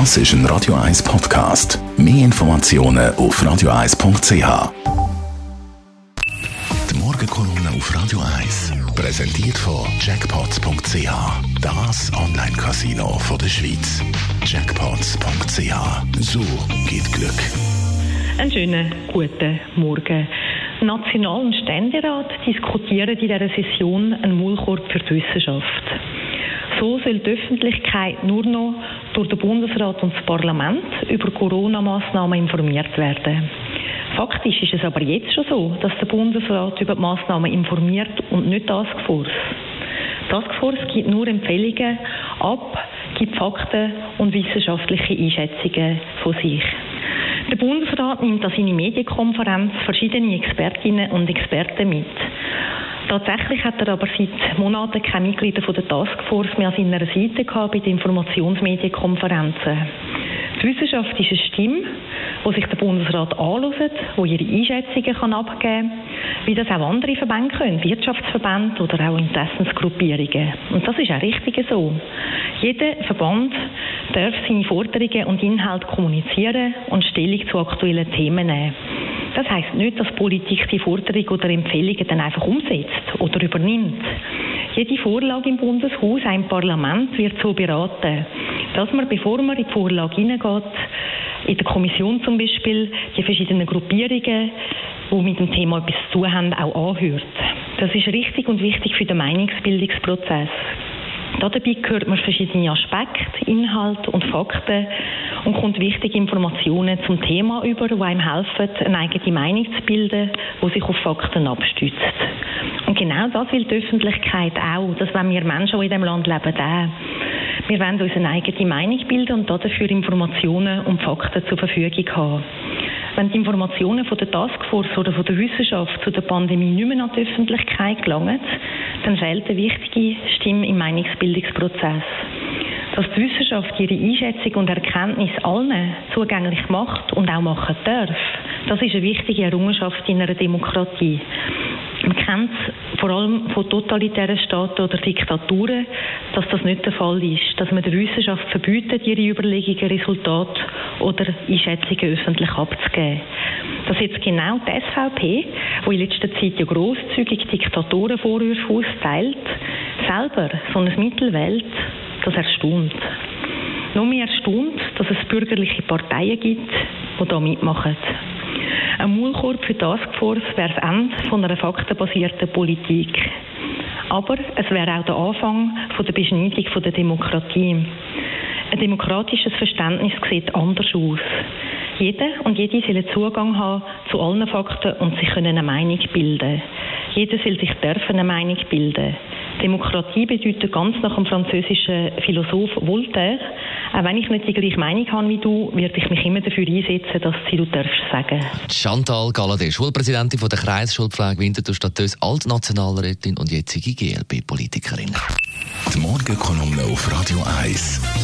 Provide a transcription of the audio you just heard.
Das ist ein Radio 1 Podcast. Mehr Informationen auf radio1.ch. Die Morgenkolumne auf Radio 1 präsentiert von Jackpots.ch. Das Online-Casino der Schweiz. Jackpots.ch. So geht Glück. Einen schönen guten Morgen. National- und Ständerat diskutieren in dieser Session einen Maulkorb für die Wissenschaft. So soll die Öffentlichkeit nur noch durch den Bundesrat und das Parlament über Corona-Maßnahmen informiert werden. Faktisch ist es aber jetzt schon so, dass der Bundesrat über die Maßnahmen informiert und nicht Taskforce. Taskforce gibt nur Empfehlungen ab, gibt Fakten und wissenschaftliche Einschätzungen von sich. Der Bundesrat nimmt an seine Medienkonferenz verschiedene Expertinnen und Experten mit. Tatsächlich hat er aber seit Monaten keine Mitglieder von der Taskforce mehr an seiner Seite gehabt bei den Informationsmedienkonferenzen. Die Wissenschaft ist eine Stimme, wo sich der Bundesrat anhört, wo ihre Einschätzungen kann abgeben kann, wie das auch andere Verbände können, Wirtschaftsverbände oder auch Interessensgruppierungen. Und das ist auch richtig so. Jeder Verband darf seine Forderungen und Inhalte kommunizieren und Stellung zu aktuellen Themen nehmen. Das heißt nicht, dass Politik die Forderungen oder Empfehlungen dann einfach umsetzt oder übernimmt. Jede Vorlage im Bundeshaus, ein Parlament wird so beraten, dass man, bevor man in die Vorlage hineingeht, in der Kommission zum Beispiel, die verschiedenen Gruppierungen, die mit dem Thema etwas zu tun haben, auch anhört. Das ist richtig und wichtig für den Meinungsbildungsprozess. Dabei hört man verschiedene Aspekte, Inhalte und Fakten und kommt wichtige Informationen zum Thema über, die einem helfen, eine eigene Meinung zu bilden, die sich auf Fakten abstützt. Und genau das will die Öffentlichkeit auch. Das wollen wir Menschen, die in diesem Land leben, auch. Wir wollen uns eine eigene Meinung bilden und dafür Informationen und Fakten zur Verfügung haben. Wenn die Informationen von der Taskforce oder von der Wissenschaft zu der Pandemie nicht mehr an die Öffentlichkeit gelangen, dann fehlt eine wichtige Stimme im Meinungsbildungsprozess. Dass die Wissenschaft ihre Einschätzung und Erkenntnis allen zugänglich macht und auch machen darf, das ist eine wichtige Errungenschaft in einer Demokratie. Man kennt es vor allem von totalitären Staaten oder Diktaturen, dass das nicht der Fall ist, dass man der Wissenschaft verbietet, ihre Überlegungen, Resultate oder Einschätzungen öffentlich abzugeben. Dass jetzt genau die SVP, die in letzter Zeit ja grosszügig Diktatorenvorwürfe austeilt, selber so ein Mittel wählt, das erstaunt. Noch mehr erstaunt, dass es bürgerliche Parteien gibt, die da mitmachen. Ein Maulkorb für Taskforce wäre das Ende von einer faktenbasierten Politik. Aber es wäre auch der Anfang von der Beschneidung von der Demokratie. Ein demokratisches Verständnis sieht anders aus. Jeder und jede soll Zugang haben zu allen Fakten und sich eine Meinung bilden. Jeder soll sich dürfen eine Meinung bilden. Demokratie bedeutet ganz nach dem französischen Philosoph Voltaire, auch wenn ich nicht die gleiche Meinung habe wie du, werde ich mich immer dafür einsetzen, dass sie du darfst sagen. Chantal Galladay, Schulpräsidentin von der Kreisschulpflege Winterthur Stadtös, Altnationalrätin und jetzige GLP-Politikerin. Die Morgenkolumne auf Radio 1.